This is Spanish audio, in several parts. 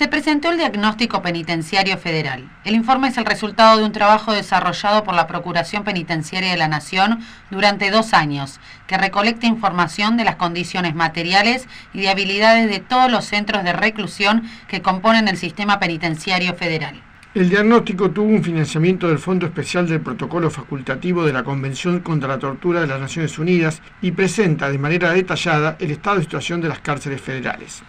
Se presentó el diagnóstico penitenciario federal. El informe es el resultado de un trabajo desarrollado por la Procuración Penitenciaria de la Nación durante dos años, que recolecta información de las condiciones materiales y de habilidades de todos los centros de reclusión que componen el sistema penitenciario federal. El diagnóstico tuvo un financiamiento del Fondo Especial del Protocolo Facultativo de la Convención contra la Tortura de las Naciones Unidas y presenta de manera detallada el estado de situación de las cárceles federales.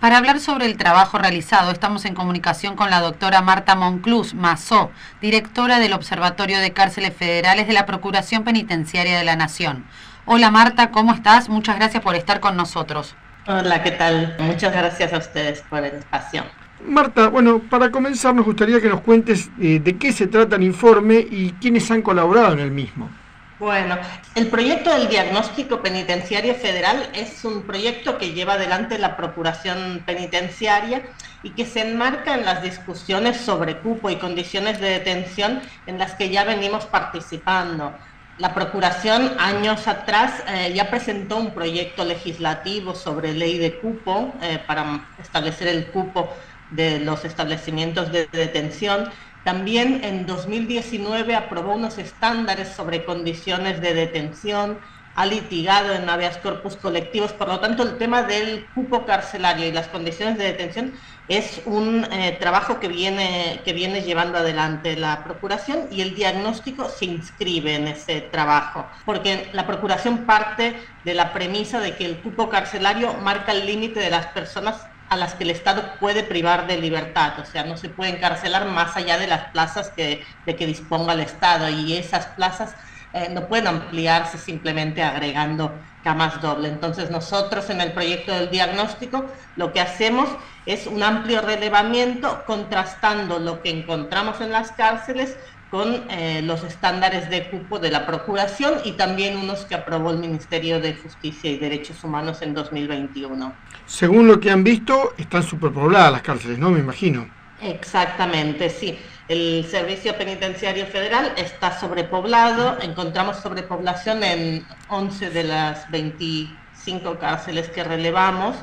Para hablar sobre el trabajo realizado, estamos en comunicación con la doctora Marta Monclús Mazó, directora del Observatorio de Cárceles Federales de la Procuración Penitenciaria de la Nación. Hola Marta, ¿cómo estás? Muchas gracias por estar con nosotros. Hola, ¿qué tal? Muchas gracias a ustedes por el espacio. Marta, bueno, para comenzar nos gustaría que nos cuentes eh, de qué se trata el informe y quiénes han colaborado en el mismo. Bueno, el proyecto del diagnóstico penitenciario federal es un proyecto que lleva adelante la Procuración Penitenciaria y que se enmarca en las discusiones sobre cupo y condiciones de detención en las que ya venimos participando. La Procuración años atrás eh, ya presentó un proyecto legislativo sobre ley de cupo eh, para establecer el cupo de los establecimientos de detención también en 2019 aprobó unos estándares sobre condiciones de detención, ha litigado en habeas corpus colectivos, por lo tanto el tema del cupo carcelario y las condiciones de detención es un eh, trabajo que viene, que viene llevando adelante la Procuración y el diagnóstico se inscribe en ese trabajo, porque la Procuración parte de la premisa de que el cupo carcelario marca el límite de las personas a las que el Estado puede privar de libertad, o sea, no se puede encarcelar más allá de las plazas que, de que disponga el Estado y esas plazas eh, no pueden ampliarse simplemente agregando camas doble. Entonces nosotros en el proyecto del diagnóstico lo que hacemos es un amplio relevamiento contrastando lo que encontramos en las cárceles con eh, los estándares de cupo de la Procuración y también unos que aprobó el Ministerio de Justicia y Derechos Humanos en 2021. Según lo que han visto, están superpobladas las cárceles, ¿no? Me imagino. Exactamente, sí. El Servicio Penitenciario Federal está sobrepoblado, encontramos sobrepoblación en 11 de las 25 cárceles que relevamos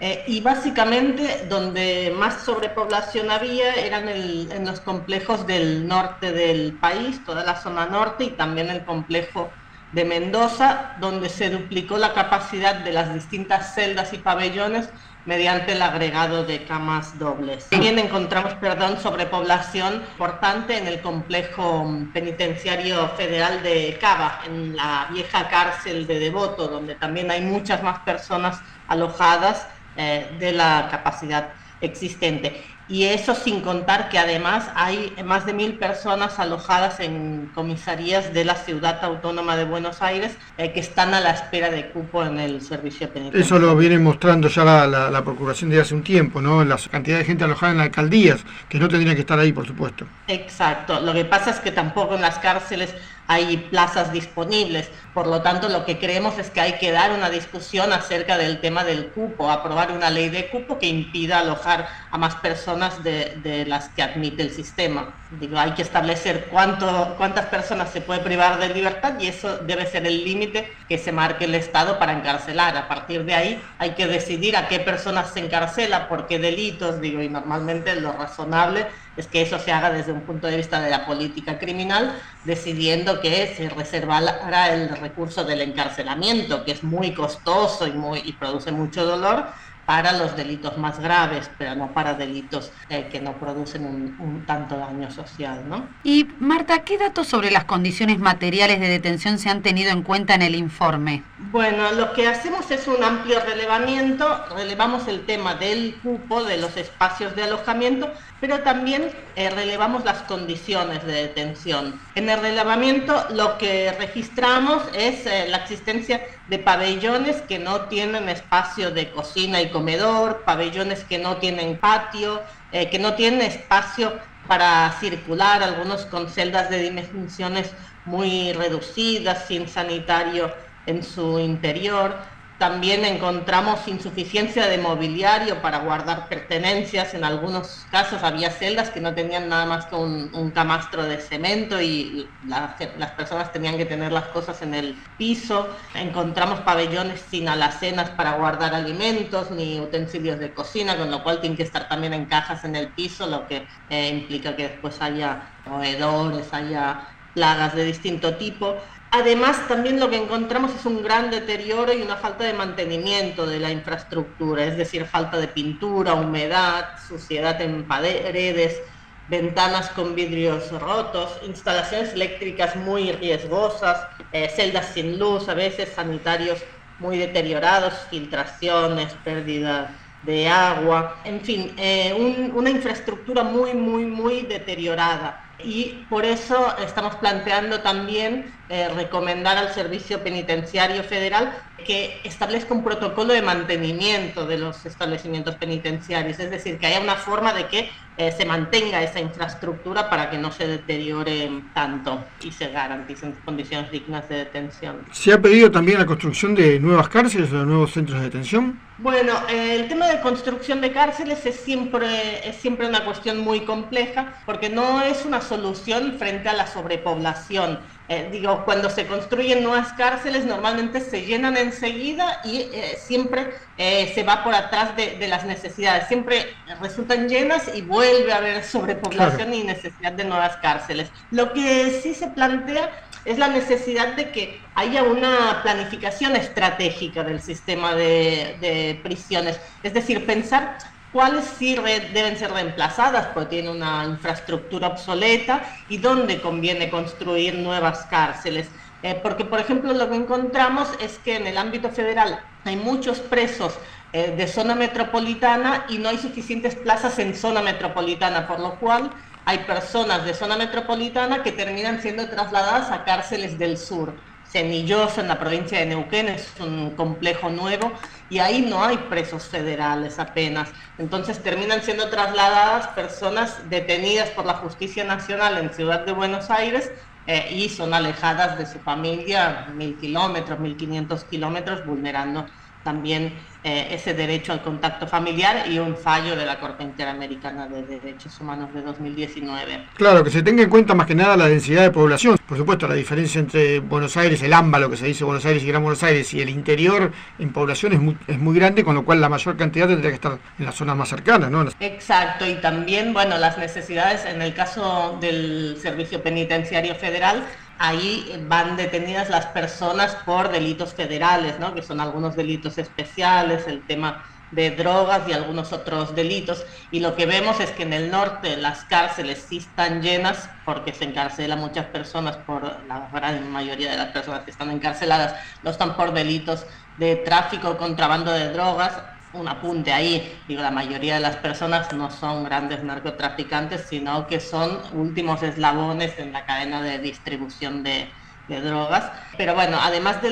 eh, y básicamente donde más sobrepoblación había eran en los complejos del norte del país, toda la zona norte y también el complejo de Mendoza, donde se duplicó la capacidad de las distintas celdas y pabellones mediante el agregado de camas dobles. También encontramos, perdón, sobrepoblación importante en el complejo penitenciario federal de Cava, en la vieja cárcel de Devoto, donde también hay muchas más personas alojadas eh, de la capacidad existente. Y eso sin contar que además hay más de mil personas alojadas en comisarías de la ciudad autónoma de Buenos Aires eh, que están a la espera de cupo en el servicio penitenciario. Eso lo viene mostrando ya la, la, Procuración de hace un tiempo, ¿no? La cantidad de gente alojada en las alcaldías, que no tendría que estar ahí, por supuesto. Exacto. Lo que pasa es que tampoco en las cárceles hay plazas disponibles. Por lo tanto, lo que creemos es que hay que dar una discusión acerca del tema del cupo, aprobar una ley de cupo que impida alojar a más personas de, las que admite el sistema. Digo, hay que establecer cuántas personas se puede privar de libertad y eso debe ser el límite que se marque el Estado para encarcelar. A partir de ahí hay que decidir a qué personas se encarcela, por qué delitos, digo, y normalmente lo razonable es que eso se haga desde un punto de vista de la política criminal, decidiendo que se reservará el recurso del encarcelamiento, que es muy costoso y, muy, y produce mucho dolor, para los delitos más graves, pero no para delitos eh, que no producen un, tanto daño social. ¿no? Y Marta, ¿qué datos sobre las condiciones materiales de detención se han tenido en cuenta en el informe? Bueno, lo que hacemos es un amplio relevamiento, relevamos el tema del cupo, de los espacios de alojamiento, pero también eh, relevamos las condiciones de detención. En el relevamiento lo que registramos es eh, la existencia de pabellones que no tienen espacio de cocina y comedor, pabellones que no tienen patio, eh, que no tienen espacio para circular, algunos con celdas de dimensiones muy reducidas, sin sanitario en su interior. También encontramos insuficiencia de mobiliario para guardar pertenencias. En algunos casos había celdas que no tenían nada más que un, camastro de cemento y las personas tenían que tener las cosas en el piso. Encontramos pabellones sin alacenas para guardar alimentos ni utensilios de cocina, con lo cual tienen que estar también en cajas en el piso, lo que eh, implica que después haya roedores, haya plagas de distinto tipo. Además, también lo que encontramos es un gran deterioro y una falta de mantenimiento de la infraestructura, es decir, falta de pintura, humedad, suciedad en paredes, ventanas con vidrios rotos, instalaciones eléctricas muy riesgosas, eh, celdas sin luz, a veces sanitarios muy deteriorados, filtraciones, pérdida de agua, en fin, eh, una infraestructura muy, muy, muy deteriorada y por eso estamos planteando también eh, recomendar al Servicio Penitenciario Federal que establezca un protocolo de mantenimiento de los establecimientos penitenciarios, es decir, que haya una forma de que eh, se mantenga esa infraestructura para que no se deteriore tanto y se garanticen condiciones dignas de detención. ¿Se ha pedido también la construcción de nuevas cárceles o de nuevos centros de detención? Bueno, eh, el tema de construcción de cárceles es siempre, es siempre una cuestión muy compleja porque no es una solución frente a la sobrepoblación. Eh, digo, cuando se construyen nuevas cárceles normalmente se llenan enseguida y eh, siempre se va por atrás de, las necesidades. Siempre resultan llenas y vuelve a haber sobrepoblación y necesidad de nuevas cárceles. Lo que sí se plantea es la necesidad de que haya una planificación estratégica del sistema de, prisiones, es decir, pensar cuáles sí deben ser reemplazadas porque tienen una infraestructura obsoleta y dónde conviene construir nuevas cárceles. Eh, porque, por ejemplo, lo que encontramos es que en el ámbito federal hay muchos presos eh, de zona metropolitana y no hay suficientes plazas en zona metropolitana, por lo cual hay personas de zona metropolitana que terminan siendo trasladadas a cárceles del sur. Cenilloso, en la provincia de Neuquén, es un complejo nuevo y ahí no hay presos federales apenas. Entonces terminan siendo trasladadas personas detenidas por la justicia nacional en Ciudad de Buenos Aires eh, y son alejadas de su familia mil kilómetros, mil quinientos kilómetros, vulnerando también eh, ese derecho al contacto familiar y un fallo de la Corte Interamericana de Derechos Humanos de 2019. Claro, que se tenga en cuenta más que nada la densidad de población. Por supuesto, la diferencia entre Buenos Aires, el AMBA, lo que se dice Buenos Aires y Gran Buenos Aires, y el interior en población es muy, es muy grande, con lo cual la mayor cantidad tendría que estar en las zonas más cercanas, ¿no? Exacto, y también, bueno, las necesidades en el caso del Servicio Penitenciario Federal ahí van detenidas las personas por delitos federales, ¿no? que son algunos delitos especiales, el tema de drogas y algunos otros delitos. Y lo que vemos es que en el norte las cárceles sí están llenas porque se encarcela muchas personas por la gran mayoría de las personas que están encarceladas no están por delitos de tráfico contrabando de drogas un apunte ahí, digo, la mayoría de las personas no son grandes narcotraficantes, sino que son últimos eslabones en la cadena de distribución de, drogas. Pero bueno, además de,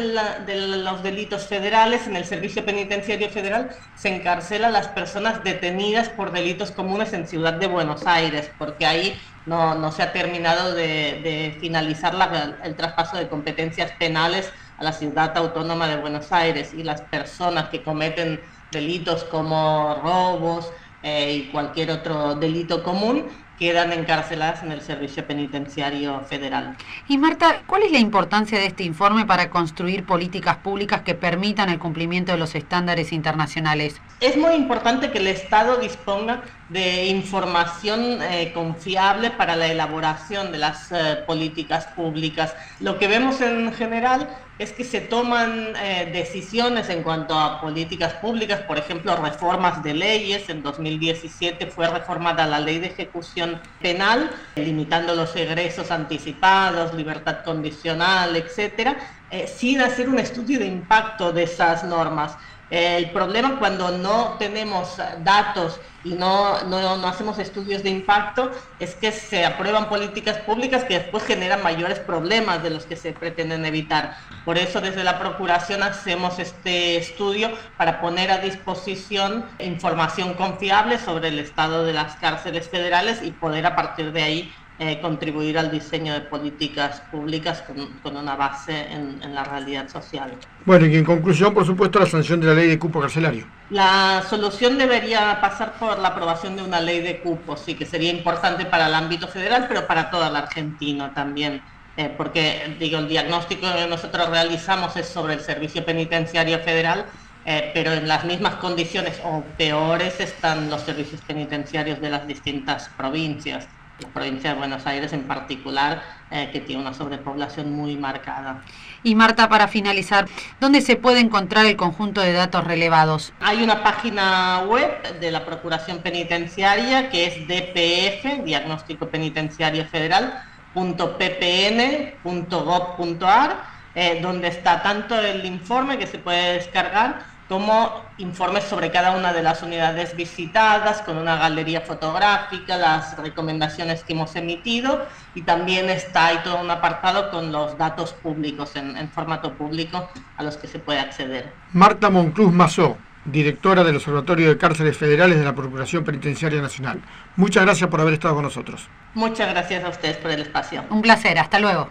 los delitos federales, en el Servicio Penitenciario Federal se encarcela a las personas detenidas por delitos comunes en Ciudad de Buenos Aires, porque ahí no, se ha terminado de, finalizar el traspaso de competencias penales a la Ciudad Autónoma de Buenos Aires y las personas que cometen delitos como robos eh, y cualquier otro delito común quedan encarceladas en el Servicio Penitenciario Federal. Y Marta, ¿cuál es la importancia de este informe para construir políticas públicas que permitan el cumplimiento de los estándares internacionales? Es muy importante que el Estado disponga de información eh, confiable para la elaboración de las eh, políticas públicas. Lo que vemos en general es que se toman eh, decisiones en cuanto a políticas públicas, por ejemplo, reformas de leyes. En 2017 fue reformada la ley de ejecución penal, limitando los egresos anticipados, libertad condicional, etcétera, sin hacer un estudio de impacto de esas normas. El problema cuando no tenemos datos y no, no, no, hacemos estudios de impacto es que se aprueban políticas públicas que después generan mayores problemas de los que se pretenden evitar. Por eso desde la Procuración hacemos este estudio para poner a disposición información confiable sobre el estado de las cárceles federales y poder a partir de ahí eh, contribuir al diseño de políticas públicas con, una base en, la realidad social. Bueno, y en conclusión, por supuesto, la sanción de la ley de cupo carcelario. La solución debería pasar por la aprobación de una ley de cupo, sí, que sería importante para el ámbito federal, pero para toda la Argentina también. Eh, porque digo, el diagnóstico que nosotros realizamos es sobre el servicio penitenciario federal, eh, pero en las mismas condiciones o peores están los servicios penitenciarios de las distintas provincias la provincia de Buenos Aires en particular, eh, que tiene una sobrepoblación muy marcada. Y Marta, para finalizar, ¿dónde se puede encontrar el conjunto de datos relevados? Hay una página web de la Procuración Penitenciaria que es DPF, Diagnóstico Penitenciario Federal, .ppn.gov.ar, eh, donde está tanto el informe que se puede descargar como informes sobre cada una de las unidades visitadas, con una galería fotográfica, las recomendaciones que hemos emitido y también está ahí todo un apartado con los datos públicos en, formato público a los que se puede acceder. Marta Moncluz Mazó, directora del Observatorio de Cárceles Federales de la Procuración Penitenciaria Nacional. Muchas gracias por haber estado con nosotros. Muchas gracias a ustedes por el espacio. Un placer, hasta luego.